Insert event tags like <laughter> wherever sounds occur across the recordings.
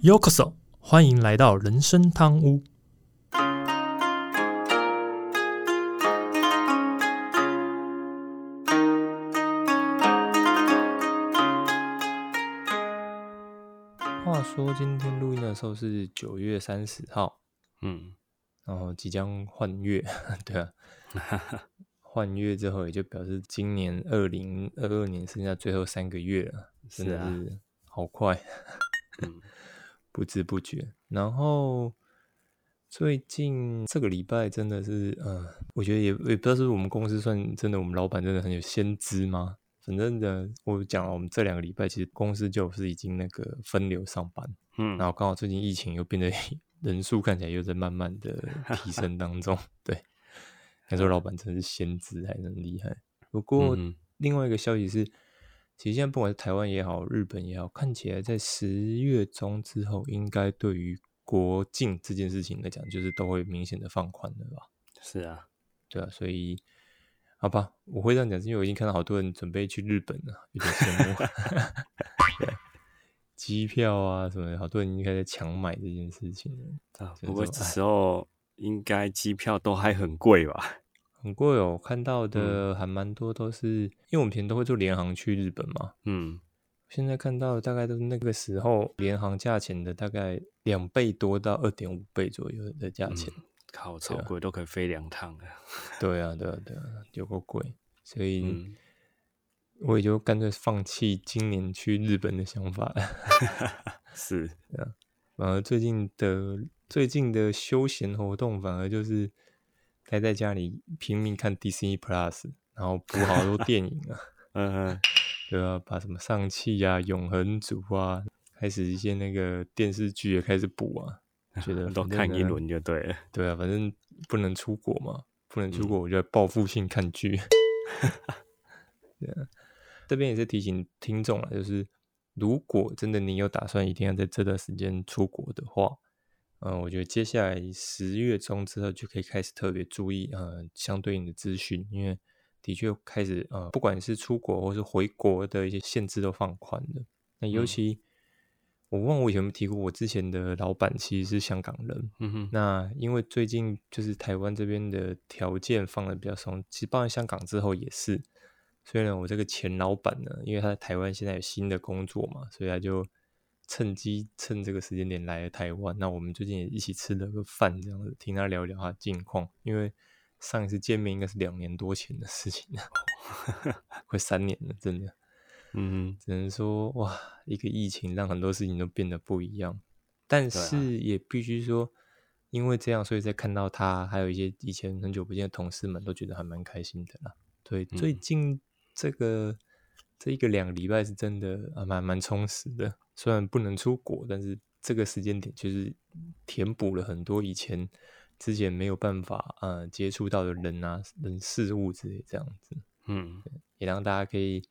Yokoso，欢迎来到人生汤屋。话说今天录音的时候是九月三十号，嗯，然后即将换月，<laughs> 对啊，<laughs> 换月之后也就表示今年二零二二年剩下最后三个月了，真的是啊是好快，嗯不知不觉。然后最近这个礼拜真的是，呃，我觉得也也不知道是我们公司算真的，我们老板真的很有先知吗？反正的，我讲了，我们这两个礼拜其实公司就是已经那个分流上班，嗯然后刚好最近疫情又变得 <laughs> 人数看起来又在慢慢的提升当中，<laughs> 对，那时候老板真是先知，还真厉害。不过、嗯另外一个消息是，其实现在不管是台湾也好，日本也好，看起来在十月中之后，应该对于国境这件事情来讲，就是都会明显的放宽了吧？是啊，对啊，所以好吧，我会这样讲，是因为我已经看到好多人准备去日本了，有点羡慕。<laughs> 对，机票啊什么的，好多人已经开始抢买这件事情，啊，不过这时候应该机票都还很贵吧？很贵哦。我看到的还蛮多都是，因为我们平时都会坐联航去日本嘛，嗯，现在看到的大概都是那个时候联航价钱的大概两倍多到二点五倍左右的价钱。靠，超贵，都可以飞两趟了。<laughs> 对啊，对啊，对啊，有够贵，所以嗯我也就干脆放弃今年去日本的想法了。<laughs> 是，反而最近的最近的休闲活动，反而就是待在家里拼命看 Disney Plus，然后 <laughs> 补好多电影啊，嗯嗯，对啊，把什么上汽啊、永恒族啊，开始一些那个电视剧也开始补啊，觉得 <laughs> 都看一轮就对了。对啊，反正不能出国嘛，不能出嗯国，我就报复性看剧。<laughs> 对啊，这边也是提醒听众啊，就是如果真的你有打算一定要在这段时间出国的话，嗯、我觉得接下来十月中之后就可以开始特别注意呃相对应的资讯，因为的确开始呃不管是出国或是回国的一些限制都放宽了。那尤嗯其、我忘了我以前有没有提过，我之前的老板其实是香港人，嗯哼，那因为最近就是台湾这边的条件放的比较松，其实包含香港之后也是。所以呢，我这个前老板呢，因为他在台湾现在有新的工作嘛，所以他就趁机趁这个时间点来了台湾。那我们最近也一起吃了个饭，这样子听他聊一聊他近况。因为上一次见面应该是两年多前的事情了，<laughs> 快三年了，真的。嗯只能说哇，一个疫情让很多事情都变得不一样，但是也必须说，因为这样，所以在看到他，还有一些以前很久不见的同事们，都觉得还蛮开心的啦。对，最嗯近这个这一个两个礼拜是真的啊，蛮蛮充实的。虽然不能出国，但是这个时间点就是填补了很多以前之前没有办法呃接触到的人啊、人事物之类这样子。嗯，也让大家可以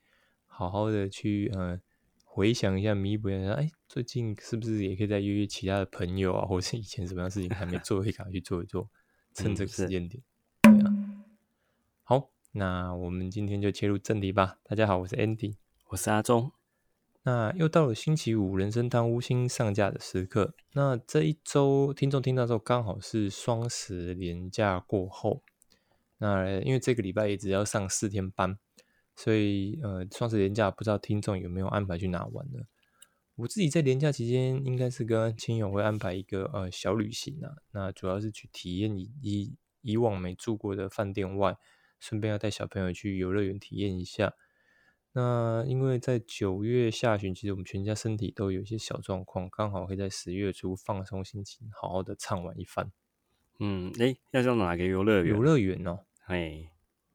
好好的去呃回想一下，弥补一下，哎，最近是不是也可以再约约其他的朋友啊，或是以前什么样的事情还没 <laughs> 做，可以赶快去做一做，趁嗯这个时间点。对啊，好，那我们今天就切入正题吧。大家好，我是 Andy。我是阿忠。那又到了星期五人生汤乌星上架的时刻。那这一周听众听到之后，刚好是双十连假过后。那因为这个礼拜也只要上四天班，所以呃，双十连假不知道听众有没有安排去哪玩呢？我自己在连假期间，应该是跟亲友会安排一个呃小旅行啊。那主要是去体验以以以往没住过的饭店外，顺便要带小朋友去游乐园体验一下。那因为在九月下旬，其实我们全家身体都有一些小状况，刚好可以在十月初放松心情，好好的畅玩一番。嗯，诶，要到哪个游乐园？游乐园哦，哎，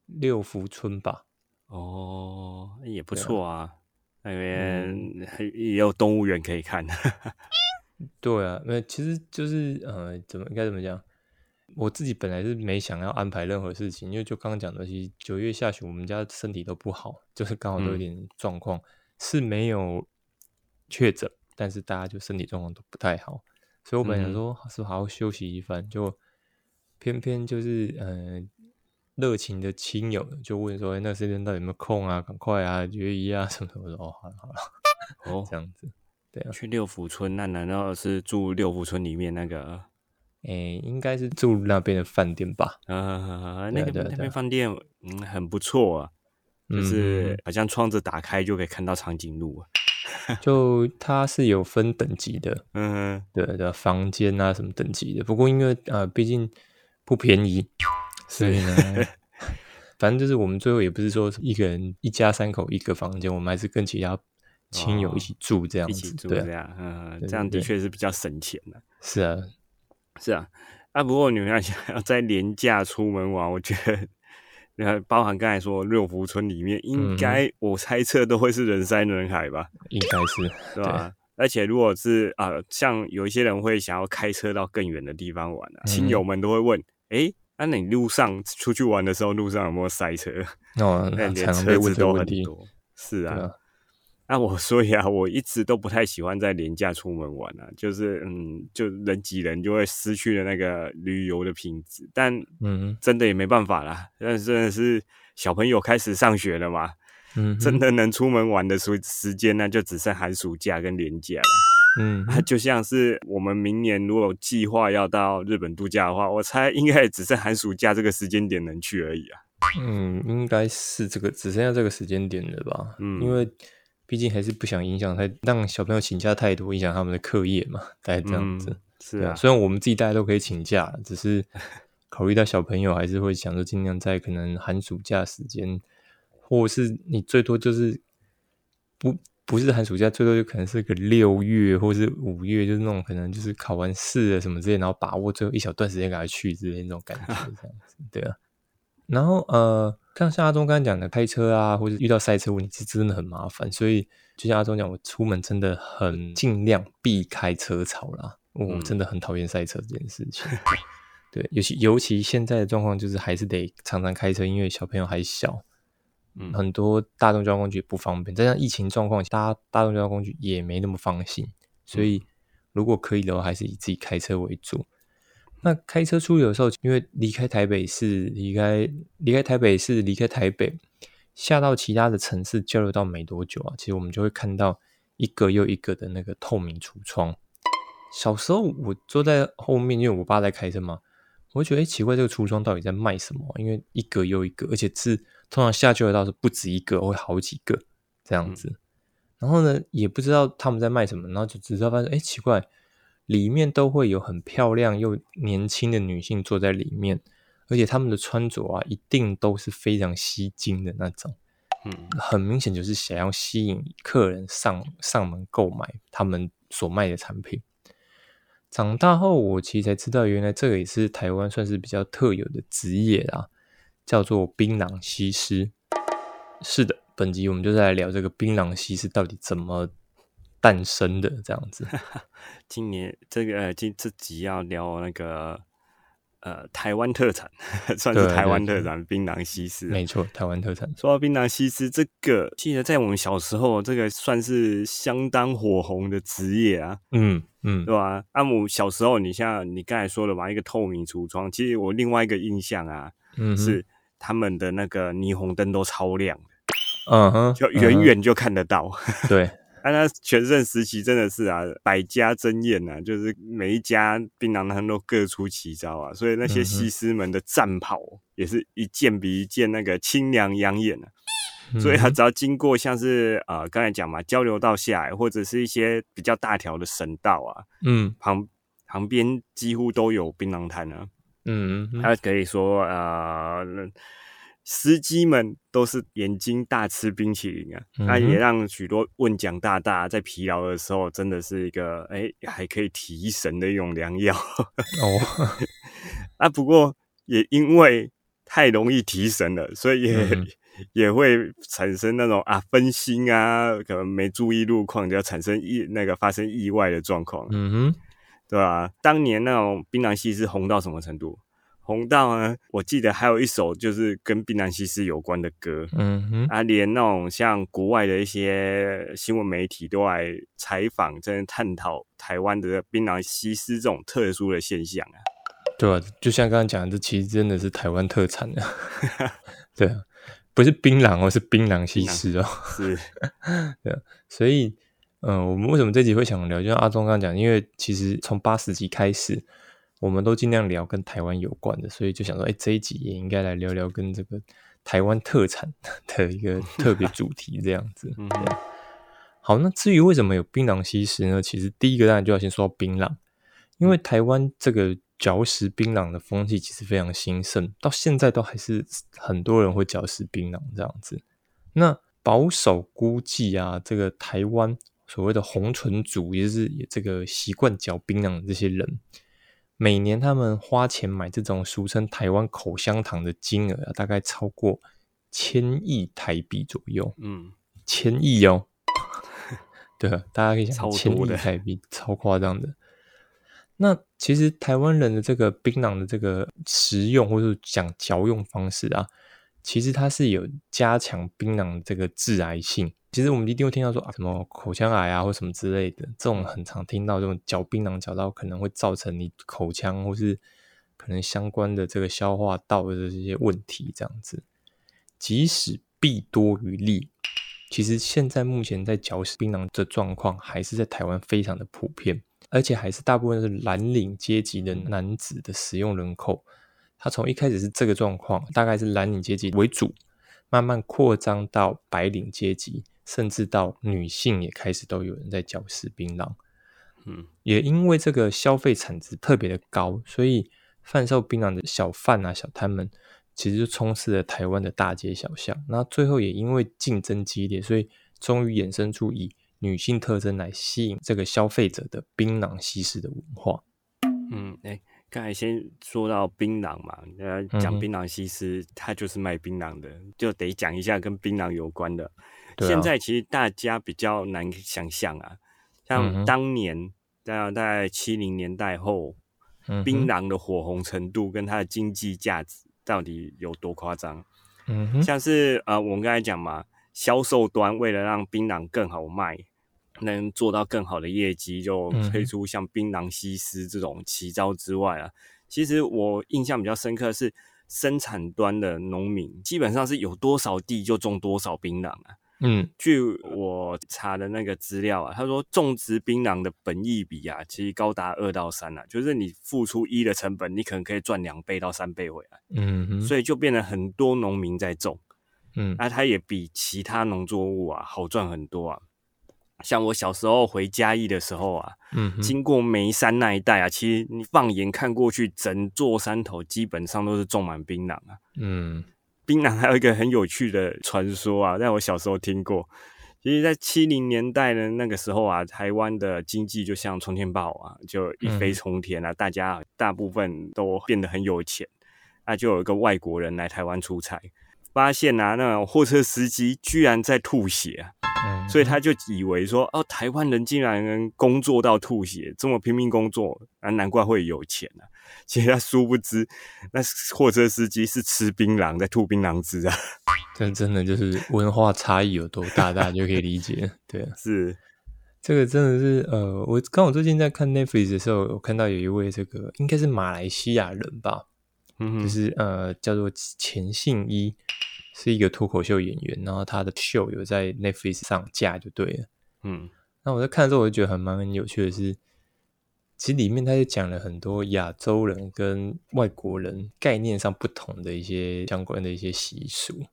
六福村吧，哦，也不错啊。那嗯边还也有动物园可以看。<laughs> 对啊，那其实就是呃，怎么应该怎么讲？我自己本来是没想要安排任何事情，因为就刚刚讲的，其实九月下旬我们家身体都不好，就是刚好都有嗯点状况，是没有确诊，但是大家就身体状况都不太好，所以我本来想嗯说是好好休息一番，就偏偏就是呃热情的亲友就问说，哎，那时间到底有没有空啊？赶快啊，约一啊什么什么的。哦，好了好了，哦这，样子。对啊，去六福村，那难道是住六福村里面那个？诶，应该是住那边的饭店吧？啊，那个那边饭店嗯很不错啊，就是好像窗子打开就可以看到长颈鹿啊。<laughs> 就它是有分等级的，嗯，对的房间啊什么等级的。不过因为呃，毕竟不便宜，所以呢，<laughs> 反正就是我们最后也不是说一个人一家三口一个房间，我们还是跟其他亲友一起住这样子，一起住这样，嗯，这样的对确是比较省钱的。是啊，是啊，啊，不过你们要 <laughs> 想要在廉价出门玩，我觉得，呃，包含刚才说六福村里面，应嗯该、我猜测都会是人山人海吧，应该是是吧？而且如果是啊、呃像有一些人会想要开车到更远的地方玩啊，嗯亲友们都会问，诶，那、你路上出去玩的时候，路上有没有塞车？哦，<laughs> 那连车子都很多。是啊，那我 <laughs> 所以啊，我一直都不太喜欢在廉价出门玩啊，就是嗯，就人挤人就会失去了那个旅游的品质。但嗯真的也没办法啦，但是真的是小朋友开始上学了嘛，嗯，真的能出门玩的时时间呢，就只剩寒暑假跟年假了。嗯，啊，就像是我们明年如果有计划要到日本度假的话，我猜应该也只剩寒暑假这个时间点能去而已啊。嗯，应该是这个只剩下这个时间点了吧？嗯因为毕竟还是不想影响太让小朋友请假太多，影响他们的课业嘛，大概这样子。嗯是啊，虽然我们自己大家都可以请假，只是 <laughs> 考虑到小朋友，还是会想说尽量在可能寒暑假时间，或是你最多就是不不是寒暑假，最多就可能是个六月或是五月，就是那种可能就是考完试了什么之类，然后把握最后一小段时间给他去之类那种感觉，这样子，对啊。然后呃，像像阿忠刚刚讲的，开车啊，或者遇到塞车问题，是真的很麻烦。所以就像阿忠讲，我出门真的很尽量避开车潮啦。我嗯真的很讨厌塞车这件事情。<laughs> 对，尤其尤其现在的状况，就是还是得常常开车，因为小朋友还小，嗯很多大众交通工具不方便。再加上疫情状况，大大众交通工具也没那么放心，所以如果可以的话，还是以自己开车为主。那开车出游的时候，因为离开台北市，离开离开台北市，离开台北，下到其他的城市交流到没多久啊，其实我们就会看到一个又一个的那个透明橱窗。小时候我坐在后面，因为我爸在开车嘛，我会觉得奇怪，这个橱窗到底在卖什么？因为一个又一个，而且是通常下交流道是不止一个，会好几个这样子。然后呢，也不知道他们在卖什么，然后就只知道发现，哎，奇怪，里面都会有很漂亮又年轻的女性坐在里面，而且他们的穿着啊，一定都是非常吸睛的那种，嗯很明显就是想要吸引客人上上门购买他们所卖的产品。长大后，我其实才知道，原来这个也是台湾算是比较特有的职业啊，叫做槟榔西施。是的，本集我们就在来聊这个槟榔西施到底怎么诞生的，这样子。<laughs> 今年这个呃，今这集要聊那个呃台湾特产，<laughs> 算是台湾特产槟榔西施啊。没错，台湾特产。说到槟榔西施，这个记得在我们小时候，这个算是相当火红的职业啊，嗯嗯对吧？阿姆小时候，你像你刚才说的嘛，一个透明橱窗，其实我另外一个印象啊，嗯，是他们的那个霓虹灯都超亮，嗯哼，就远远就看得到。嗯对，<laughs> 啊，那全盛时期真的是啊，百家争艳啊，就是每一家槟榔摊都各出奇招啊，所以那些西施们的战袍也是一件比一件那个清凉养眼啊。<laughs> 所以他嗯只要经过像是呃刚才讲嘛交流道下来，或者是一些比较大条的省道啊，嗯旁旁边几乎都有槟榔摊啊。嗯嗯他可以说呃，司机们都是眼睛大吃冰淇淋啊，那、嗯也让许多问讲大大在疲劳的时候，真的是一个哎还可以提神的一种良药哦，<laughs> 啊。不过也因为太容易提神了，所以也、嗯也会产生那种啊分心啊，可能没注意路况，就要产生意那个发生意外的状况。嗯哼，对吧、当年那种槟榔西施红到什么程度？红到呢，我记得还有一首就是跟槟榔西施有关的歌嗯哼，啊，连那种像国外的一些新闻媒体都来采访，在探讨台湾的槟榔西施这种特殊的现象啊。对啊，就像刚刚讲的，这其实真的是台湾特产的，<laughs> 对啊，不是槟榔哦，是槟榔西施哦，是，<laughs> 对所以嗯，我们为什么这集会想聊？就像阿忠刚刚讲，因为其实从八十集开始，我们都尽量聊跟台湾有关的，所以就想说，哎，这一集也应该来聊聊跟这个台湾特产 <laughs> 的一个特别主题，这样子。<laughs> 嗯，好，那至于为什么有槟榔西施呢？其实第一个当然就要先说到槟榔，因为台湾这个。嚼食槟榔的风气其实非常兴盛，到现在都还是很多人会嚼食槟榔这样子。那保守估计啊，这个台湾所谓的红唇族，也就是这个习惯嚼槟榔的这些人，每年他们花钱买这种俗称台湾口香糖的金额啊，大概超过千亿台币左右。嗯，千亿哦。<laughs> 对啊，大家可以想，千亿台币，超夸张的。那其实台湾人的这个槟榔的这个食用或者讲嚼用方式啊，其实它是有加强槟榔这个致癌性。其实我们一定会听到说啊，什么口腔癌啊或什么之类的，这种很常听到这种嚼槟榔嚼到可能会造成你口腔或是可能相关的这个消化道的这些问题这样子。即使弊多于利，其实现在目前在嚼槟榔的状况还是在台湾非常的普遍。而且还是大部分是蓝领阶级的男子的使用人口，他从一开始是这个状况，大概是蓝领阶级为主，慢慢扩张到白领阶级，甚至到女性也开始都有人在嚼食槟榔。嗯，也因为这个消费产值特别的高，所以贩售槟榔的小贩啊、小摊们，其实就充斥了台湾的大街小巷。那最后也因为竞争激烈，所以终于衍生出以。女性特征来吸引这个消费者的槟榔西施的文化。嗯，哎，刚才先说到槟榔嘛，呃，讲槟榔西施，它就是卖槟榔的，就得讲一下跟槟榔有关的。现在其实大家比较难想象啊，像当年在在七零年代后，槟榔的火红程度跟它的经济价值到底有多夸张？嗯，像是呃，我们刚才讲嘛，销售端为了让槟榔更好卖。能做到更好的业绩，就推出像槟榔西施这种奇招之外啊，其实我印象比较深刻的是生产端的农民，基本上是有多少地就种多少槟榔啊。嗯，据我查的那个资料啊，他说种植槟榔的本益比啊，其实高达二到三啊，就是你付出一的成本，你可能可以赚两倍到三倍回来。嗯，所以就变得很多农民在种，嗯，那它也比其他农作物啊好赚很多啊。像我小时候回嘉义的时候啊，嗯，经过眉山那一带啊，其实你放眼看过去，整座山头基本上都是种满槟榔啊。嗯，槟榔还有一个很有趣的传说啊，在我小时候听过。其实，在七零年代呢那个时候啊，台湾的经济就像冲天炮啊，就一飞冲天啊，大家大部分都变得很有钱。那就有一个外国人来台湾出差。发现啊，那种货车司机居然在吐血啊，所以他就以为说，哦，台湾人竟然能工作到吐血，这么拼命工作啊，难怪会有钱啊。其实他殊不知，那货车司机是吃槟榔在吐槟榔汁啊。这真的就是文化差异有多大，大家就可以理解。对，<laughs> 是这个真的是呃，我刚好最近在看 Netflix 的时候，我看到有一位这个应该是马来西亚人吧。嗯就是呃，叫做钱信一，是一个脱口秀演员，然后他的秀有在 Netflix 上架就对了。嗯，那我在看的时候，我就觉得很蛮有趣的是，其实里面他就讲了很多亚洲人跟外国人概念上不同的一些相关的一些习俗。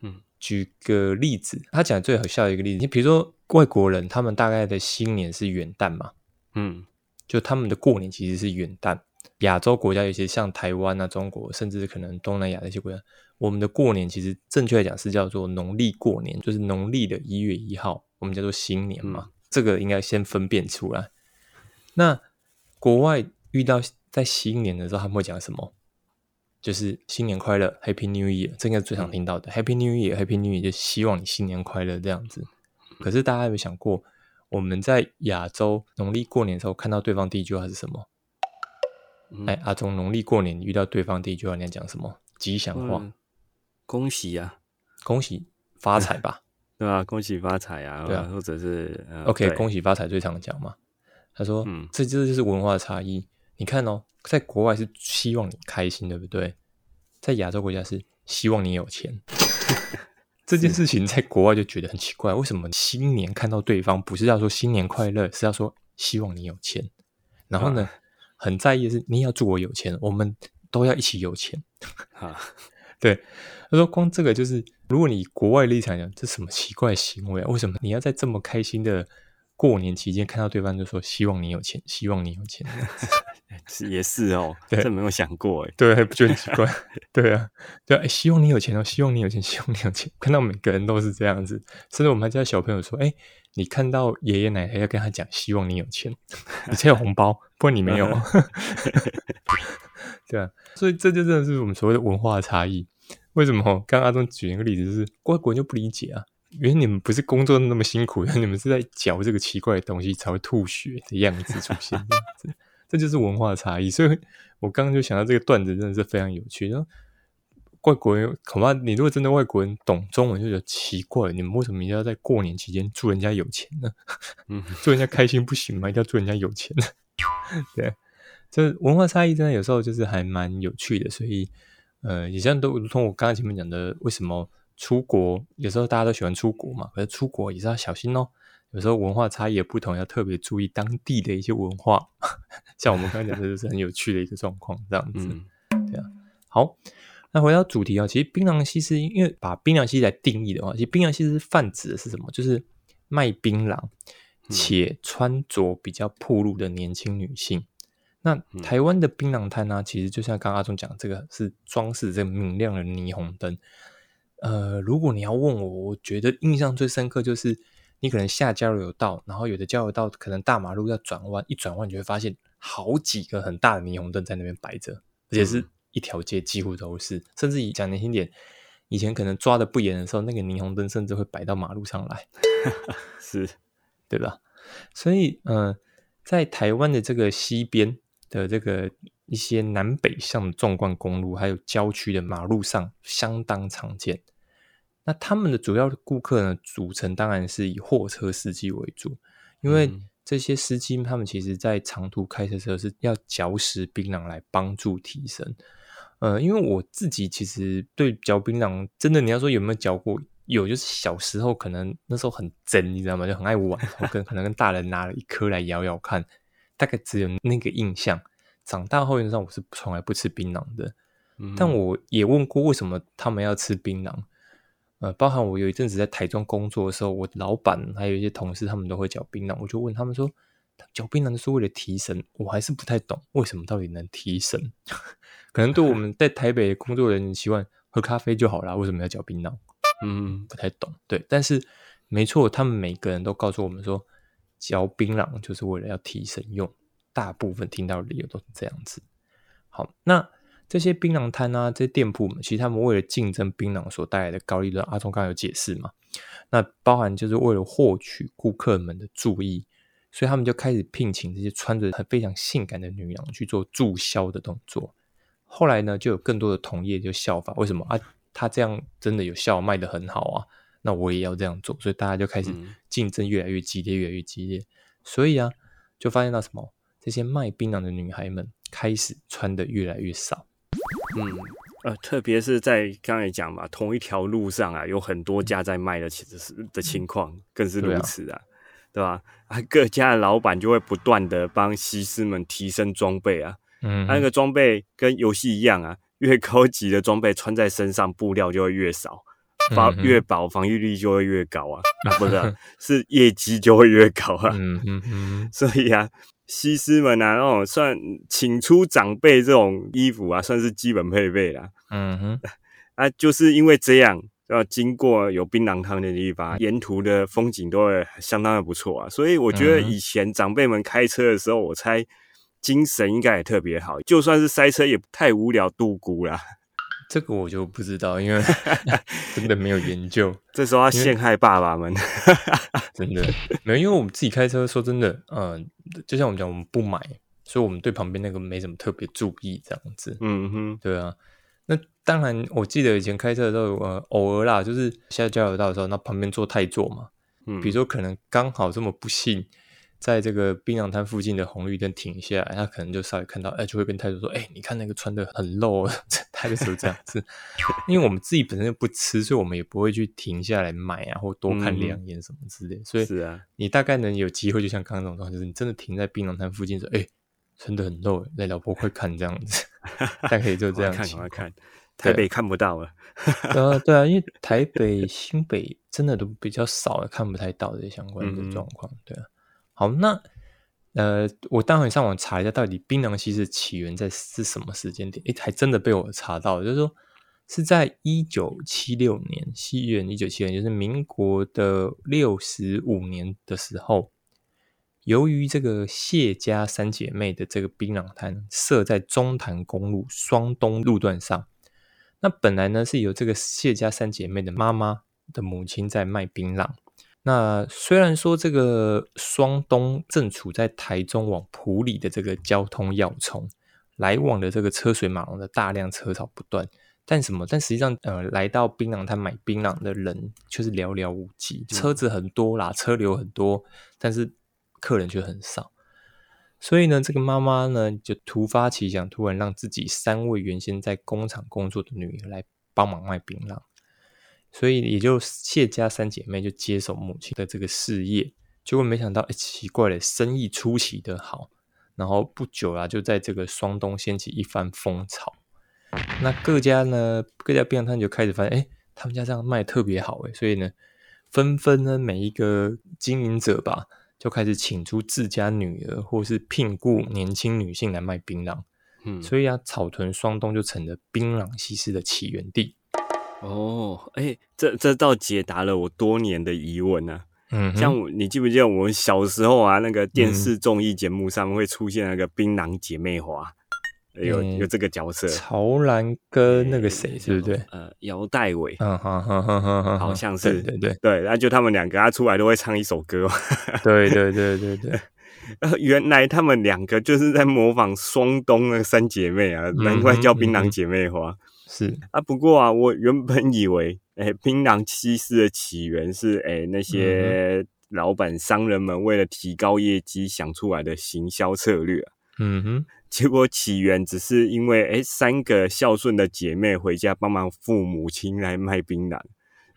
嗯，举个例子，他讲最好笑的一个例子，你比如说外国人，他们大概的新年是元旦嘛？嗯，就他们的过年其实是元旦。亚洲国家有些像台湾啊、中国，甚至可能东南亚的一些国家，我们的过年其实正确来讲是叫做农历过年，就是农历的一月一号，我们叫做新年嘛。这个应该先分辨出来。那国外遇到在新年的时候，他们会讲什么？就是新年快乐，Happy New Year，这应该最常听到的。Happy New Year，Happy New Year，就希望你新年快乐这样子。可是大家有没有想过，我们在亚洲农历过年的时候，看到对方第一句话是什么？哎，阿忠，农历过年遇到对方第一句话，你要讲什么吉祥话？恭喜呀，恭喜发财吧，<laughs> 对吧？恭喜发财啊，对啊，或者是 OK，恭喜发财最常讲嘛。他说，嗯，这这就是文化差异。你看哦，在国外是希望你开心，对不对？在亚洲国家是希望你有钱。<laughs> 这件事情在国外就觉得很奇怪，为什么新年看到对方不是要说新年快乐，是要说希望你有钱？然后呢，很在意的是你要祝我有钱，我们都要一起有钱啊。<laughs> 对，他说光这个就是，如果你国外立场讲，这什么奇怪行为啊？为什么你要在这么开心的过年期间看到对方就说希望你有钱，希望你有钱？是 <laughs> 也是哦，这没有想过哎，对，不觉得很奇怪？<laughs> 对啊，对啊，希望你有钱哦，希望你有钱，<laughs> 希望你有钱。看到每个人都是这样子，甚至我们还教小朋友说，哎，你看到爷爷奶奶要跟他讲，希望你有钱，你才有红包，不然你没有。对啊，所以这就真的是我们所谓的文化差异。为什么？刚刚阿忠举一个例子，就是外国人就不理解啊，原来你们不是工作那么辛苦，<laughs> 你们是在嚼这个奇怪的东西才会吐血的样子出现，这就是文化差异，所以我刚刚就想到这个段子真的是非常有趣。然后外国人恐怕你如果真的外国人懂中文，就觉得奇怪，你们为什么一定要在过年期间祝人家有钱呢？嗯，<laughs> 祝人家开心不行吗？一定要祝人家有钱？<laughs> 对，这文化差异真的有时候就是还蛮有趣的。所以呃，也像都如同我刚刚前面讲的，为什么出国有时候大家都喜欢出国嘛？可是出国也是要小心哦。有时候文化差异也不同，要特别注意当地的一些文化。<laughs> 像我们刚才讲的，就是很有趣的一个状况，这样子。对啊，好，那回到主题啊，其实槟榔西施，因为把槟榔西施来定义的话，其实槟榔西施泛指的是什么？就是卖槟榔且穿着比较暴露的年轻女性。那台湾的槟榔摊呢，其实就像刚刚阿忠讲，这个是装饰这个明亮的霓虹灯。呃，如果你要问我，我觉得印象最深刻就是。你可能下交流道，然后有的交流道可能大马路要转弯，一转弯你就会发现好几个很大的霓虹灯在那边摆着，而且是一条街几乎都是。甚至以讲年轻点，以前可能抓的不严的时候，那个霓虹灯甚至会摆到马路上来，<laughs> 是，对吧？所以，嗯，在台湾的这个西边的这个一些南北向的纵贯公路，还有郊区的马路上，相当常见。那他们的主要顾客呢，组成当然是以货车司机为主，因为这些司机他们其实在长途开车时候是要嚼食槟榔来帮助提神。呃，因为我自己其实对嚼槟榔，真的你要说有没有嚼过，有就是小时候可能那时候很真，你知道吗？就很爱玩，我跟可能跟大人拿了一颗来咬咬看，大概只有那个印象。长大后，原上我是从来不吃槟榔的，但我也问过为什么他们要吃槟榔。呃，包含我有一阵子在台中工作的时候，我老板还有一些同事，他们都会嚼槟榔。我就问他们说，嚼槟榔是为了提神，我还是不太懂为什么到底能提神。<laughs> 可能对我们在台北工作的人习惯喝咖啡就好啦，为什么要嚼槟榔？嗯，不太懂。对，但是没错，他们每个人都告诉我们说，嚼槟榔就是为了要提神用。大部分听到的理由都是这样子。好，那。这些槟榔摊啊，这些店铺们，其实他们为了竞争槟榔所带来的高利润，阿忠刚刚有解释嘛？那包含就是为了获取顾客们的注意，所以他们就开始聘请这些穿着很非常性感的女郎去做注销的动作。后来呢，就有更多的同业就效仿，为什么啊？他这样真的有效，卖的很好啊，那我也要这样做，所以大家就开始竞争越来越激烈，越来越激烈。所以啊，就发现到什么？这些卖槟榔的女孩们开始穿的越来越少。嗯，呃，特别是在刚才讲嘛，同一条路上啊，有很多家在卖的，其实是的情况更是如此啊，对吧？啊，各家的老板就会不断的帮西施们提升装备啊，嗯，那个装备跟游戏一样啊，越高级的装备穿在身上，布料就会越少，防越薄，防御力就会越高啊，<laughs> 啊不是，是业绩就会越高啊，嗯嗯嗯，<laughs> 所以啊。西施们啊，那种算请出长辈这种衣服啊，算是基本配备啦。嗯哼，<laughs> 啊，就是因为这样，要经过有槟榔汤的地方，沿途的风景都会相当的不错啊。所以我觉得以前长辈们开车的时候，我猜精神应该也特别好，就算是塞车也太无聊度孤啦。这个我就不知道，因为 <laughs> 真的没有研究。<laughs> 这时候要陷害爸爸们，<laughs> 真的没有，因为我们自己开车，说真的，嗯，就像我们讲，我们不买，所以我们对旁边那个没什么特别注意，这样子。嗯哼，对啊。那当然，我记得以前开车的时候，呃，偶尔啦，就是下交流道的时候，那旁边坐太座嘛，嗯，比如说可能刚好这么不幸，在这个槟榔摊附近的红绿灯停下来，他可能就稍微看到，哎，就会跟态度说：“哎，你看那个穿的很露，<laughs> 他就是这样子。<laughs> ”因为我们自己本身就不吃，所以我们也不会去停下来买啊，或多看两眼什么之类。所以是啊，你大概能有机会，就像刚刚那种状况，就是你真的停在槟榔摊附近说：“哎，穿的很露，那老婆快看这样子。<laughs> ”大概就这样看，快看，台北看不到了。啊，对啊，因为台北、新北真的都比较少，看不太到这些相关的状况。对啊。好，那呃，我待会上网查一下，到底槟榔西施起源在是什么时间点？诶，还真的被我查到，就是说是在一九七六年，西元一九七六年，就是民国的六十五年的时候，由于这个谢家三姐妹的这个槟榔摊设在中潭公路双东路段上，那本来呢是由这个谢家三姐妹的妈妈的母亲在卖槟榔。那虽然说这个双东正处在台中往埔里的这个交通要冲，来往的这个车水马龙的大量车潮不断，但什么？但实际上，呃，来到槟榔摊买槟榔的人却是寥寥无几，车子很多啦，车流很多，但是客人却很少。所以呢，这个妈妈呢就突发奇想，突然让自己三位原先在工厂工作的女儿来帮忙卖槟榔。所以也就谢家三姐妹就接手母亲的这个事业，结果没想到，哎，奇怪了，生意出奇的好，然后不久啊，就在这个双东掀起一番风潮。那各家呢，各家槟榔摊就开始发现，哎，他们家这样卖特别好，哎，所以呢，纷纷呢，每一个经营者吧，就开始请出自家女儿，或是聘雇年轻女性来卖槟榔。嗯，所以啊，草屯双东就成了槟榔西施的起源地。哦，哎，这这倒解答了我多年的疑问呢。嗯，像你记不记得我们小时候啊，那个电视综艺节目上面会出现那个槟榔姐妹花，有有这个角色，曹兰跟那个谁，是不对？呃，姚代伟，嗯哼哼哼哼，好像是，对对对，然后就他们两个，他出来都会唱一首歌，对对对对对。<laughs> 原来他们两个就是在模仿双东那三姐妹啊，难怪叫槟榔姐妹花。是啊，不过啊，我原本以为，哎，槟榔西施的起源是，哎，那些老板商人们为了提高业绩想出来的行销策略。嗯哼，结果起源只是因为，哎，三个孝顺的姐妹回家帮忙父母亲来卖槟榔。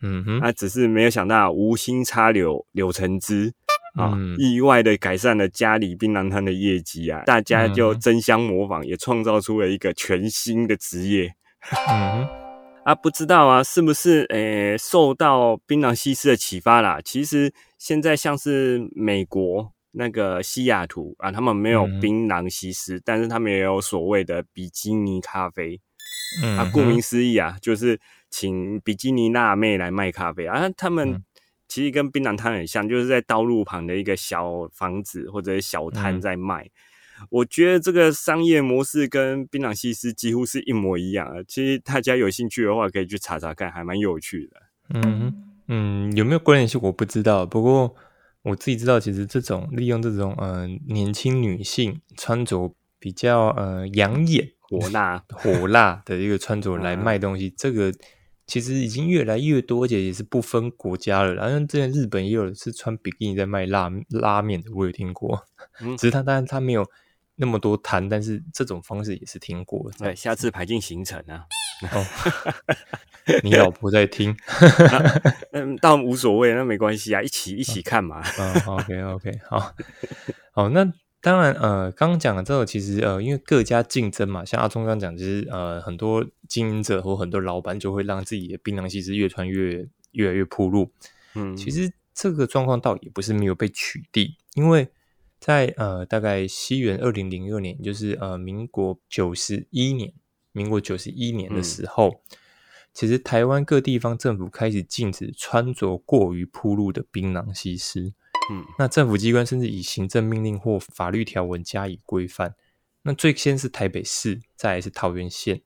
嗯哼，啊，只是没有想到无心插柳柳成枝啊，意外的改善了家里槟榔摊的业绩啊，大家就争相模仿，也创造出了一个全新的职业。<laughs> 嗯啊，不知道啊，是不是诶受到槟榔西施的启发啦？其实现在像是美国那个西雅图啊，他们没有槟榔西施，但是他们也有所谓的比基尼咖啡。嗯啊，顾名思义啊，就是请比基尼辣妹来卖咖啡啊。他们其实跟槟榔摊很像，就是在道路旁的一个小房子或者小摊在卖。我觉得这个商业模式跟槟榔西施几乎是一模一样啊！其实大家有兴趣的话，可以去查查看，还蛮有趣的。嗯嗯，有没有关联性我不知道，不过我自己知道，其实这种利用这种呃年轻女性穿着比较呃养眼、火辣、<laughs> 火辣的一个穿着来卖东西，这个其实已经越来越多，而且也是不分国家了。然后之前日本也有是穿比基尼在卖拉拉面的，我有听过，只是他当然他没有。那么多摊，但是这种方式也是听过。对，下次排进行程啊。哦，<laughs> 你老婆在听，<laughs> 嗯，倒无所谓，那没关系啊，一起一起看嘛。嗯，OK OK，好，<laughs> 好，那当然，呃，刚刚讲了之后，其实呃，因为各家竞争嘛，像阿忠刚讲，其实呃，很多经营者或很多老板就会让自己的槟榔西施越穿越越来越铺路。嗯，其实这个状况倒也不是没有被取缔，因为。在呃，大概西元二零零二年，就是呃，民国九十一年，民国九十一年的时候，其实台湾各地方政府开始禁止穿着过于铺路的槟榔西施。嗯，那政府机关甚至以行政命令或法律条文加以规范。那最先是台北市，再来是桃园县，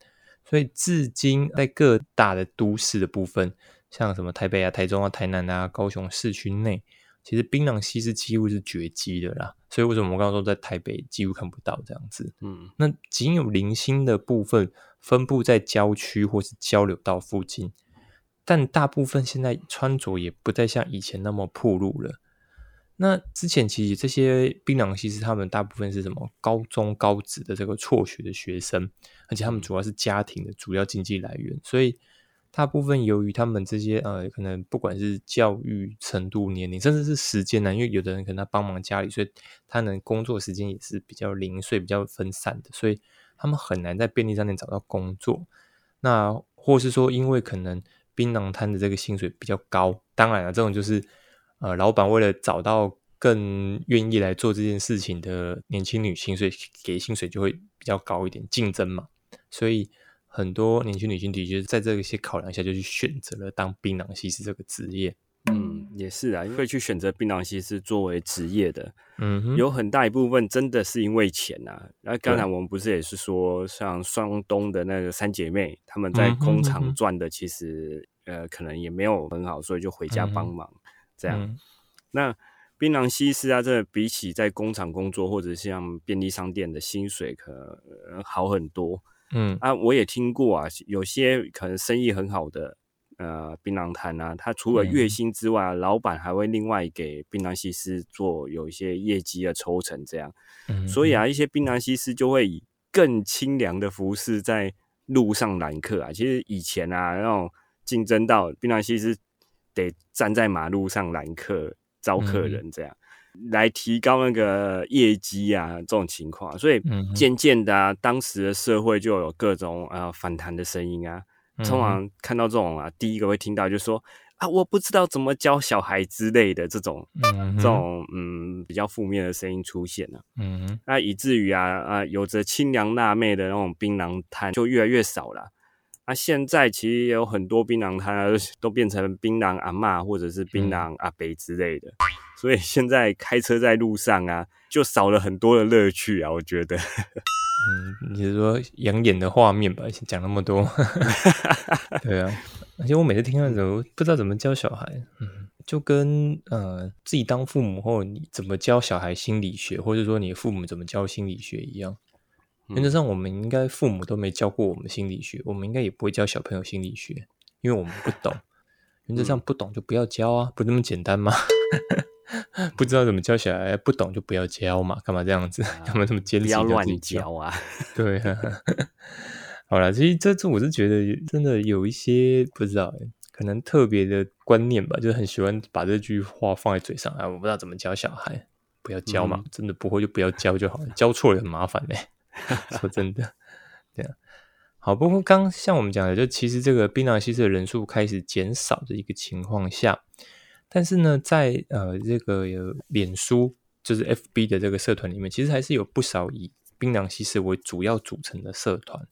所以至今在各大的都市的部分，像什么台北啊、台中啊、台南啊、高雄市区内。其实槟榔西施几乎是绝迹的啦，所以为什么我刚刚说在台北几乎看不到这样子？嗯，那仅有零星的部分分布在郊区或是交流道附近，但大部分现在穿着也不再像以前那么暴露了。那之前其实这些槟榔西施，他们大部分是什么高中高职的这个辍学的学生，而且他们主要是家庭的主要经济来源，所以大部分由于他们这些呃，可能不管是教育程度、年龄，甚至是时间呢，因为有的人可能他帮忙家里，所以他能工作时间也是比较零碎、比较分散的，所以他们很难在便利商店找到工作。那或是说，因为可能槟榔摊的这个薪水比较高，当然了，这种就是。呃，老板为了找到更愿意来做这件事情的年轻女性，所以给薪水就会比较高一点，竞争嘛。所以很多年轻女性的确在这些考量下，就去选择了当槟榔西施这个职业。嗯，也是啊，会去选择槟榔西施作为职业的。嗯，有很大一部分真的是因为钱呐。然后刚才我们不是也是说，像双东的那个三姐妹，她们在工厂赚的，其实呃可能也没有很好，所以就回家帮忙。这样，那槟榔西施啊，这比起在工厂工作或者像便利商店的薪水，可能好很多。嗯啊，我也听过啊，有些可能生意很好的呃槟榔摊啊，他除了月薪之外，老板还会另外给槟榔西施做有一些业绩的抽成，这样。所以啊，一些槟榔西施就会以更清凉的服饰在路上揽客啊。其实以前啊，那种竞争到槟榔西施。得站在马路上揽客招客人，这样来提高那个业绩啊，这种情况，所以渐渐的啊，当时的社会就有各种呃反弹的声音啊。通常看到这种啊，第一个会听到就说啊，我不知道怎么教小孩之类的这种这种嗯比较负面的声音出现了。嗯，那以至于啊啊，有着清凉辣妹的那种槟榔摊就越来越少了。那现在其实有很多槟榔摊都变成槟榔阿妈或者是槟榔阿伯之类的，所以现在开车在路上啊，就少了很多的乐趣啊。我觉得，<laughs> 嗯，你是说养眼的画面吧？讲那么多，<laughs> 对啊。而且我每次听的时候，不知道怎么教小孩，嗯，就跟呃自己当父母后，你怎么教小孩心理学，或者说你父母怎么教心理学一样。原则上，我们应该父母都没教过我们心理学，我们应该也不会教小朋友心理学，因为我们不懂。<laughs> 原则上不懂就不要教啊，不那么简单吗？<laughs> 不知道怎么教小孩，不懂就不要教嘛，干嘛这样子？<laughs> 干嘛这么坚持？不要乱教啊！对，好了，其实这次我是觉得真的有一些不知道，可能特别的观念吧，就是很喜欢把这句话放在嘴上啊。我不知道怎么教小孩，不要教嘛，真的不会就不要教就好了，教错了很麻烦嘞。<laughs> 说真的，对啊，好。不过刚像我们讲的，就其实这个槟榔西施的人数开始减少的一个情况下，但是呢，在呃这个脸书就是 FB 的这个社团里面，其实还是有不少以槟榔西施为主要组成的社团。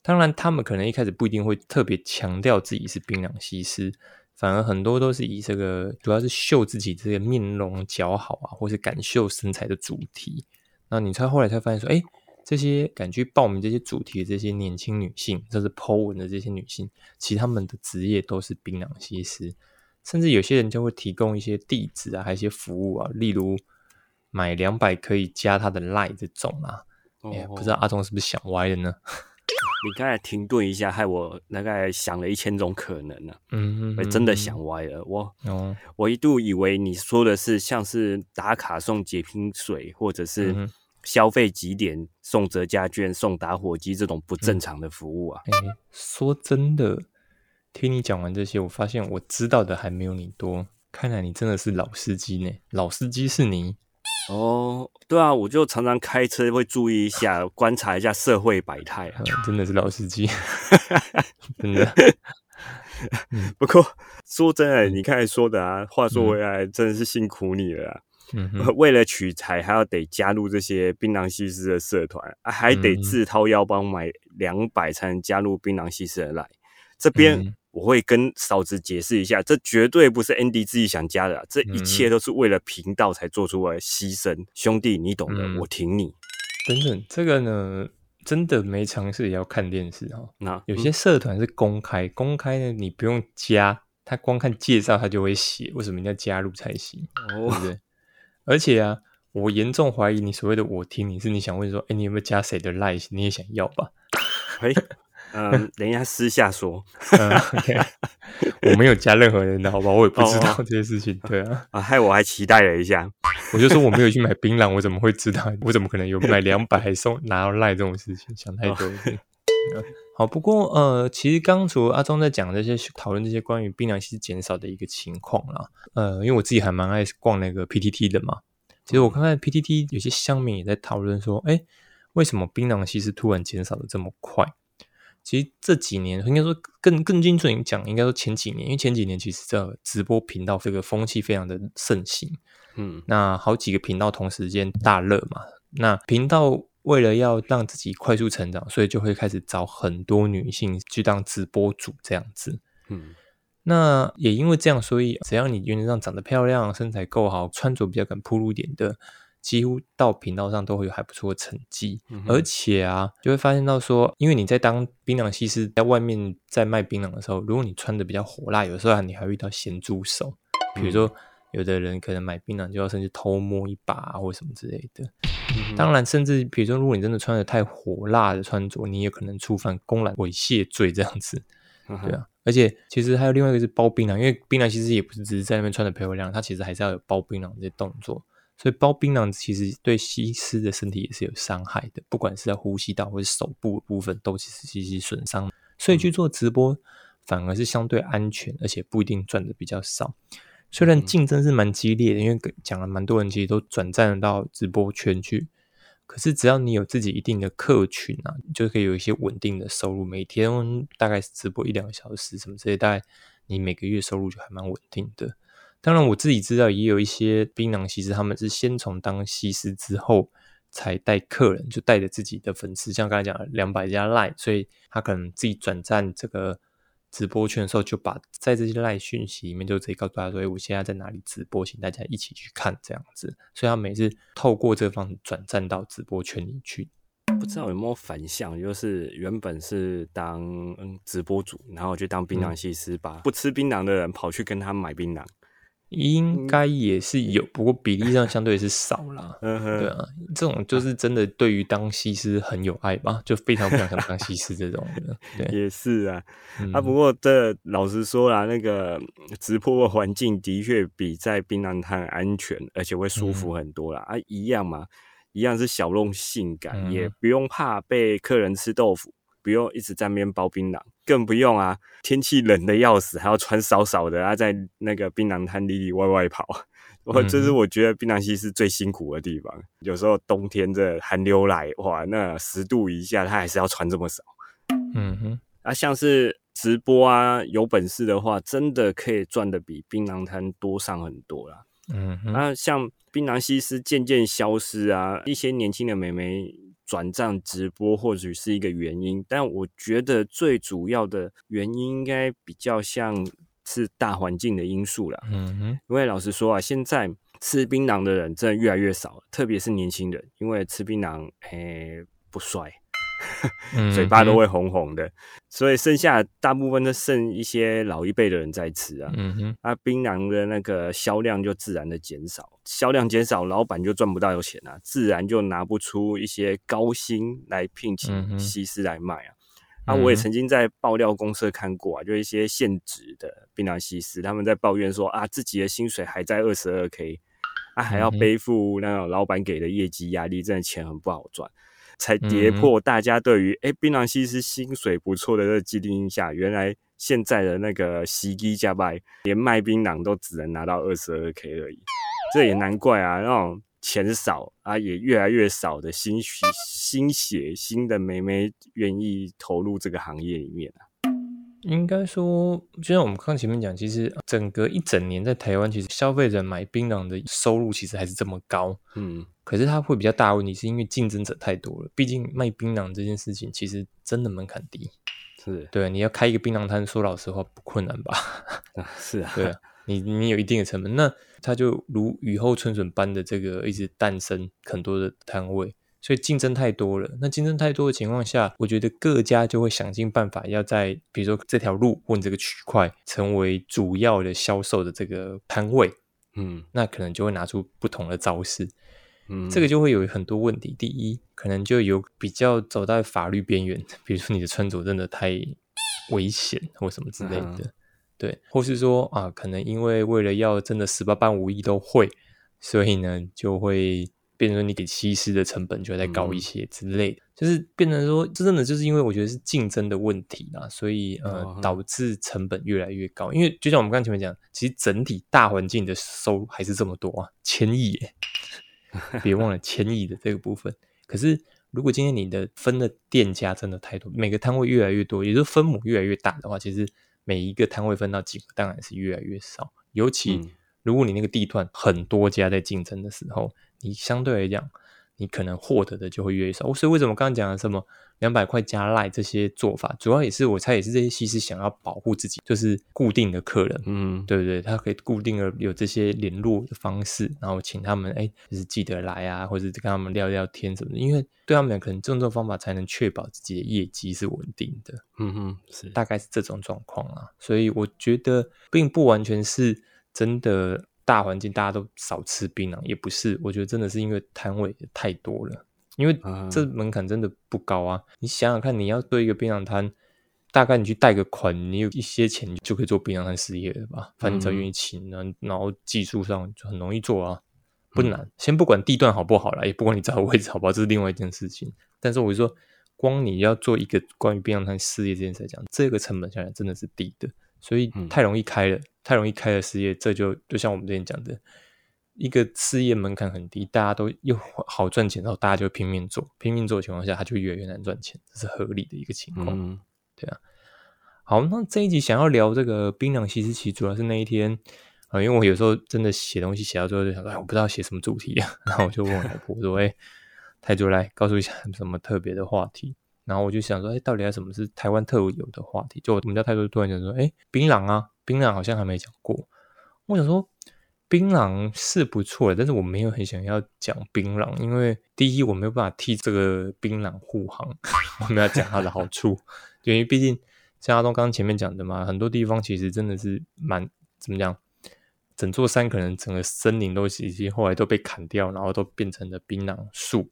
当然，他们可能一开始不一定会特别强调自己是槟榔西施，反而很多都是以这个主要是秀自己这个面容姣好啊，或是敢秀身材的主题。那你才后来才发现说，哎。这些敢去报名这些主题的这些年轻女性，这是 Po 文的这些女性，其实她们的职业都是槟榔西施，甚至有些人就会提供一些地址啊，还有一些服务啊，例如买两百可以加他的 Line 这种啊。哎，不知道阿忠是不是想歪了呢？你刚才停顿一下，害我大概想了一千种可能呢。嗯，真的想歪了。我，我一度以为你说的是像是打卡送解瓶水，或者是。消费几点送折价券、送打火机这种不正常的服务啊！说真的，听你讲完这些，我发现我知道的还没有你多。看来你真的是老司机呢，老司机是你哦。对啊，我就常常开车会注意一下，观察一下社会百态啊。真的是老司机，<laughs> 真的。<laughs> 不过说真的，你刚才说的啊，话说回来，真的是辛苦你了。为了取材，还要得加入这些槟榔西施的社团，还得自掏腰包买两百才能加入槟榔西施的来。这边我会跟嫂子解释一下，这绝对不是 Andy 自己想加的，这一切都是为了频道才做出来牺牲。兄弟，你懂的，我挺你。等等，这个呢，真的没尝试也要看电视哦。那有些社团是公开，公开呢，你不用加，他光看介绍他就会写，为什么你要加入才行？对不对？而且啊，我严重怀疑你所谓的“我听你”是你想问说，哎，你有没有加谁的 like？你也想要吧？<laughs> 哎，嗯，等一下私下说。<laughs> 我没有加任何人的好吧？我也不知道这些事情。对啊，啊，害我还期待了一下。<laughs> 我就说我没有去买槟榔，我怎么会知道？我怎么可能有买两百还送拿到赖这种事情？想太多。好，不过呃，其实刚除阿忠在讲这些讨论这些关于槟榔西减少的一个情况啦，呃，因为我自己还蛮爱逛那个 PTT 的嘛。其实我看看 PTT 有些乡民也在讨论说，哎，为什么槟榔西施突然减少的这么快？其实这几年应该说更更精准讲，应该说前几年，因为前几年其实这直播频道这个风气非常的盛行，嗯，那好几个频道同时间大热嘛，那频道为了要让自己快速成长，所以就会开始找很多女性去当直播主这样子，嗯，那也因为这样，所以只要你原则上长得漂亮、身材够好、穿着比较敢铺路点的。几乎到频道上都会有还不错的成绩，而且啊，就会发现到说，因为你在当槟榔西施，在外面在卖槟榔的时候，如果你穿的比较火辣，有时候你还会遇到咸猪手，比如说有的人可能买槟榔就要甚至偷摸一把或什么之类的。当然，甚至比如说，如果你真的穿的太火辣的穿着，你也可能触犯公然猥亵罪这样子。对啊，而且其实还有另外一个是包槟榔，因为槟榔其实也不是只是在那边穿的漂亮，它其实还是要有包槟榔这些动作。所以包槟榔其实对西施的身体也是有伤害的，不管是在呼吸道或是手部部分都其实其实损伤。所以去做直播反而是相对安全，而且不一定赚的比较少。虽然竞争是蛮激烈的，因为讲了蛮多人其实都转战到直播圈去，可是只要你有自己一定的客群啊，就可以有一些稳定的收入，每天大概直播一两个小时什么之类，大概你每个月收入就还蛮稳定的。当然，我自己知道也有一些槟榔西施，他们是先从当西施之后才带客人，就带着自己的粉丝，像刚才讲的两百家赖，所以他可能自己转战这个直播圈的时候，就把在这些赖讯息里面就直接告诉大家说：“哎，我现在在哪里直播，请大家一起去看。”这样子，所以他每次透过这方转战到直播圈里去。不知道有没有反向，就是原本是当嗯直播主，然后就当槟榔西施，把不吃槟榔的人跑去跟他买槟榔。应该也是有，不过比例上相对是少啦。<laughs> 对啊，这种就是真的对于当西施很有爱吧，就非常非常想当西施这种的。对，<laughs> 也是啊。啊，不过这老实说啦，那个直播的环境的确比在槟榔摊安全，而且会舒服很多啦。啊，一样嘛，一样是小弄性感，也不用怕被客人吃豆腐。不用一直在那边包槟榔，更不用啊！天气冷的要死，还要穿少少的啊，在那个槟榔摊里里外外跑。<laughs> 我这是我觉得槟榔西是最辛苦的地方。有时候冬天这寒流来，哇，那十度以下，他还是要穿这么少。嗯哼，啊，像是直播啊，有本事的话，真的可以赚的比槟榔摊多上很多啦。嗯哼，啊，像槟榔西施渐渐消失啊，一些年轻的美眉。转账直播或许是一个原因，但我觉得最主要的原因应该比较像是大环境的因素了。嗯哼，因为老实说啊，现在吃槟榔的人真的越来越少，特别是年轻人，因为吃槟榔诶不帅。<laughs> 嘴巴都会红红的，所以剩下大部分都剩一些老一辈的人在吃啊。嗯哼，啊，槟榔的那个销量就自然的减少，销量减少，老板就赚不到有钱啊，自然就拿不出一些高薪来聘请西施来卖啊。啊，我也曾经在爆料公社看过啊，就一些现职的槟榔西施，他们在抱怨说啊，自己的薪水还在二十二 k，啊，还要背负那种老板给的业绩压力，真的钱很不好赚。才跌破大家对于哎槟榔西施薪水不错的这个既定印象。原来现在的那个西基加拜，连卖槟榔都只能拿到二十二 k 而已。这也难怪啊，那种钱少啊，也越来越少的心血、心血、新的妹妹愿意投入这个行业里面啊。应该说，就像我们刚刚前面讲，其实整个一整年在台湾，其实消费者买槟榔的收入其实还是这么高。嗯。可是它会比较大问题，是因为竞争者太多了。毕竟卖槟榔这件事情，其实真的门槛低。是对，你要开一个槟榔摊，说老实话不困难吧？<laughs> 是啊，对啊，你你有一定的成本，那它就如雨后春笋般的这个一直诞生很多的摊位，所以竞争太多了。那竞争太多的情况下，我觉得各家就会想尽办法要在比如说这条路或这个区块成为主要的销售的这个摊位。嗯，那可能就会拿出不同的招式。嗯，这个就会有很多问题。第一，可能就有比较走在法律边缘，比如说你的穿着真的太危险或什么之类的，对，或是说啊，可能因为为了要真的十八般武艺都会，所以呢就会。变成说你给西施的成本就会再高一些之类的，就是变成说，这真的就是因为我觉得是竞争的问题啦，所以呃导致成本越来越高。因为就像我们刚前面讲，其实整体大环境的收还是这么多啊，千亿，<laughs> 别忘了千亿的这个部分。可是如果今天你的分的店家真的太多，每个摊位越来越多，也就分母越来越大的话，其实每一个摊位分到几个当然是越来越少。尤其如果你那个地段很多家在竞争的时候。你相对来讲，你可能获得的就会越少。所以为什么刚刚讲的什么两百块加赖这些做法，主要也是我猜也是这些西施想要保护自己，就是固定的客人，嗯，对不对？他可以固定的有这些联络的方式，然后请他们哎，就是记得来啊，或者跟他们聊聊天什么的。因为对他们可能这种方法才能确保自己的业绩是稳定的。嗯哼，是大概是这种状况啊。所以我觉得并不完全是真的。大环境大家都少吃槟榔，也不是，我觉得真的是因为摊位太多了，因为这门槛真的不高啊。你想想看，你要做一个槟榔摊，大概你去贷个款，你有一些钱就可以做槟榔摊事业了吧？反正只要愿意请人，然后技术上就很容易做啊，不难。先不管地段好不好了，也不管你找的位置好不好，这是另外一件事情。但是我就说，光你要做一个关于槟榔摊事业这件事来讲，这个成本下来真的是低的。所以太容易开了，太容易开了事业，这就就像我们之前讲的，一个事业门槛很低，大家都又好赚钱，然后大家就拼命做，拼命做的情况下，它就越来越难赚钱，这是合理的一个情况。对啊，好，那这一集想要聊这个槟榔西施奇，主要是那一天啊，因为我有时候真的写东西写到最后就想说，哎，我不知道写什么主题啊，<laughs> 然后我就问我老婆说，哎，泰主来告诉一下什么特别的话题。然后我就想说，哎，到底什么是台湾特有的话题？就我们家泰多突然讲说，哎，槟榔啊，槟榔好像还没讲过。我想说，槟榔是不错的，但是我没有很想要讲槟榔，因为第一，我没有办法替这个槟榔护航，<laughs> 我们要讲它的好处。<laughs> 因为毕竟像阿东刚刚前面讲的嘛，很多地方其实真的是蛮怎么讲，整座山可能整个森林都已经后来都被砍掉，然后都变成了槟榔树。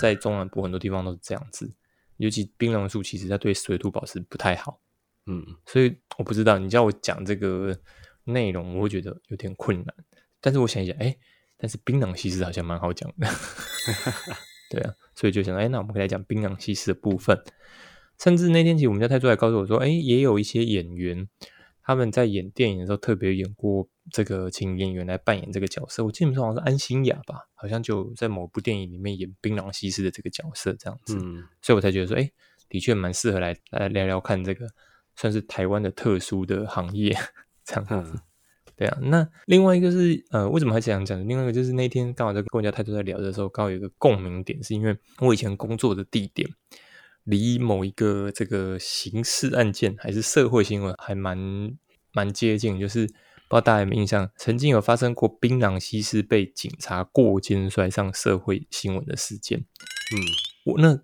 在中南部很多地方都是这样子。尤其槟榔树，其实它对水土保持不太好，嗯，所以我不知道你叫我讲这个内容，我会觉得有点困难。但是我想一想，哎，但是槟榔西施好像蛮好讲的，<laughs> 对啊，所以就想，哎，那我们可以来讲槟榔西施的部分。甚至那天起，我们家泰叔还告诉我说，哎，也有一些演员。他们在演电影的时候特别演过这个请演员来扮演这个角色，我记得好像是安心雅吧，好像就在某部电影里面演槟榔西施的这个角色这样子，所以我才觉得说，哎，的确蛮适合来来聊聊看这个算是台湾的特殊的行业这样子。<laughs> 对啊，那另外一个是呃，为什么还这样讲？另外一个就是那天刚好在跟人家太多在聊的时候，刚好有一个共鸣点，是因为我以前工作的地点。离某一个这个刑事案件还是社会新闻还蛮蛮接近，就是不知道大家有没有印象，曾经有发生过槟榔西施被警察过肩摔上社会新闻的事件。嗯，我那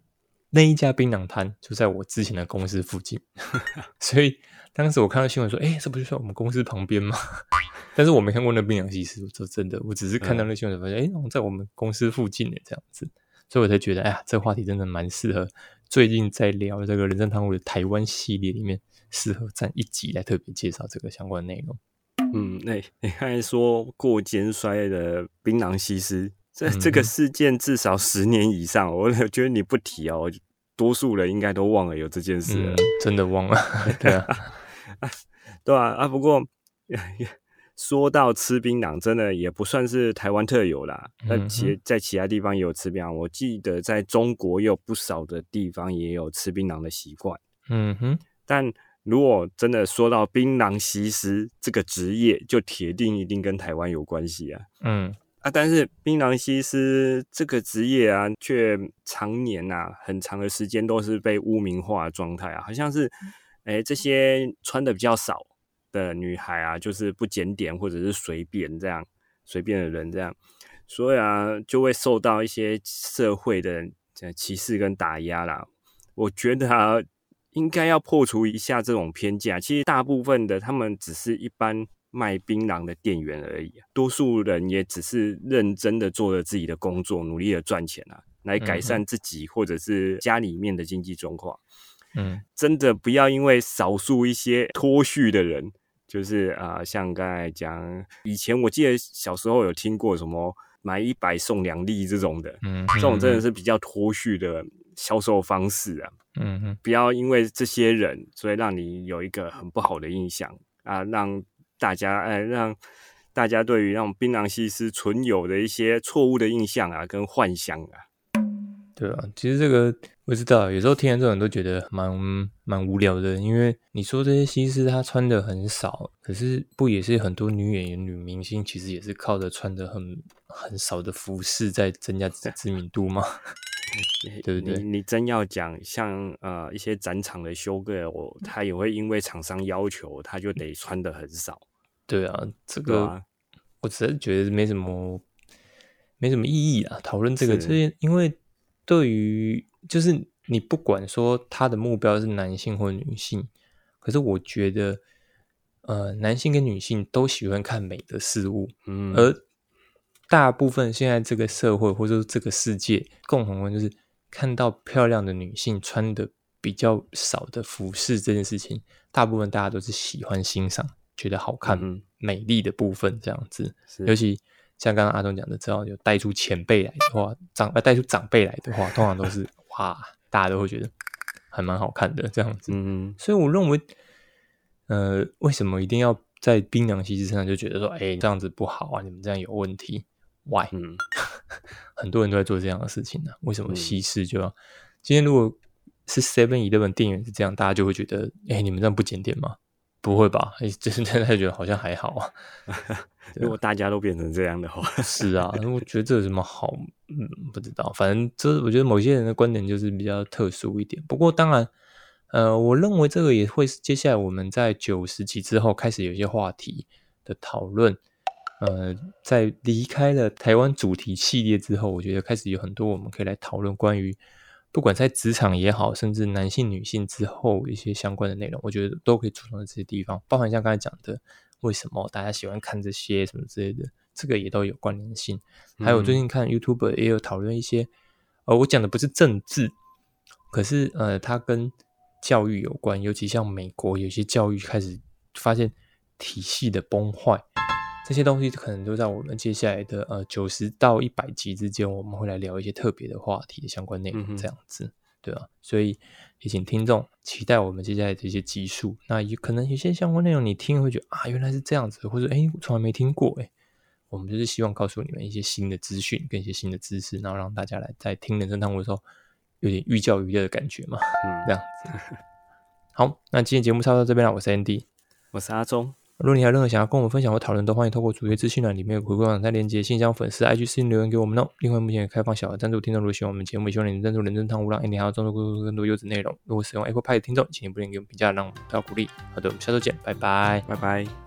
那一家槟榔摊就在我之前的公司附近，<laughs> 所以当时我看到新闻说，哎，这不就在我们公司旁边吗？<laughs> 但是我没看过那槟榔西施，说真的，我只是看到那新闻发现，哎，在我们公司附近的这样子，所以我才觉得，哎呀，这话题真的蛮适合。最近在聊这个人生汤屋的台湾系列里面，适合占一集来特别介绍这个相关内容。嗯，那你刚才说过肩摔的槟榔西施，这这个事件至少十年以上，我觉得你不提哦，多数人应该都忘了有这件事了，真的忘了。<laughs> 对啊，<laughs> 对啊啊，不过。<laughs> 说到吃槟榔，真的也不算是台湾特有啦。那其在其他地方也有吃槟榔，我记得在中国有不少的地方也有吃槟榔的习惯。嗯哼，但如果真的说到槟榔西施这个职业，就铁定一定跟台湾有关系啊。嗯啊，但是槟榔西施这个职业啊，却常年呐很长的时间都是被污名化的状态啊，好像是哎这些穿的比较少。的女孩啊，就是不检点或者是随便这样随便的人这样，所以啊，就会受到一些社会的歧视跟打压啦。我觉得啊，应该要破除一下这种偏见。其实大部分的他们只是一般卖槟榔的店员而已，多数人也只是认真的做了自己的工作，努力的赚钱啊，来改善自己或者是家里面的经济状况。嗯，真的不要因为少数一些脱序的人，就是啊，像刚才讲，以前我记得小时候有听过什么买一百送两粒这种的，嗯，这种真的是比较脱序的销售方式啊。嗯嗯，不要因为这些人，所以让你有一个很不好的印象啊，让大家哎，让大家对于那种槟榔西施存有的一些错误的印象啊，跟幻想啊。对啊，其实这个我知道，有时候听完这种都觉得蛮蛮无聊的，因为你说这些西施她穿的很少，可是不也是很多女演员、女明星其实也是靠着穿的很很少的服饰在增加知名度吗？对不对？你真要讲像呃一些展场的修 girl，他也会因为厂商要求，他就得穿的很少。对啊，这个我只是觉得没什么没什么意义啊，讨论这个这些，因为。对于就是你不管说他的目标是男性或女性，可是我觉得，呃，男性跟女性都喜欢看美的事物，嗯，而大部分现在这个社会或者说这个世界共同的就是看到漂亮的女性穿的比较少的服饰这件事情，大部分大家都是喜欢欣赏，觉得好看、美丽的部分这样子，尤其。像刚刚阿东讲的，只要有带出前辈来的话，长呃带出长辈来的话，通常都是哇，大家都会觉得还蛮好看的这样子。嗯，所以我认为，呃，为什么一定要在冰凉西施身上就觉得说，哎，这样子不好啊？你们这样有问题？Why？嗯，<laughs> 很多人都在做这样的事情呢。为什么西施就要？今天如果是 Seven Eleven 店员是这样，大家就会觉得，哎，你们这样不检点吗？不会吧？哎，就是大家觉得好像还好 <laughs> 啊。如果大家都变成这样的话，<laughs> 是啊，我觉得这有什么好？嗯，不知道。反正这，我觉得某些人的观点就是比较特殊一点。不过，当然，呃，我认为这个也会是接下来我们在九十集之后开始有一些话题的讨论。呃，在离开了台湾主题系列之后，我觉得开始有很多我们可以来讨论关于不管在职场也好，甚至男性、女性之后一些相关的内容，我觉得都可以注重在这些地方，包含像刚才讲的。为什么大家喜欢看这些什么之类的？这个也都有关联性。还有最近看 YouTube 也有讨论一些，呃，我讲的不是政治，可是呃，它跟教育有关。尤其像美国有些教育开始发现体系的崩坏，这些东西可能都在我们接下来的呃九十到一百集之间，我们会来聊一些特别的话题的相关内容，这样子。对啊，所以也请听众期待我们接下来的一些集数。那也可能有些相关内容你听会觉得啊，原来是这样子，或者哎，我从来没听过哎。我们就是希望告诉你们一些新的资讯跟一些新的知识，然后让大家来在听人生堂的时候有点寓教于乐的感觉嘛。嗯，这样子。好，那今天节目差不多到这边了。我是 Andy，我是阿忠。如果你还有任何想要跟我们分享或讨论，都欢迎透过主页资讯栏里面有回归网站链接，信箱粉丝 IG 私信留言给我们哦。另外，目前也开放小额赞助听众，如果喜欢我们节目，希望你能赞助人生汤无浪，你还要赞助更多优质内容。如果使用 Apple Pay 的听众，请你不吝给我们评价，让我们得到鼓励。好的，我们下周见，拜拜，拜拜。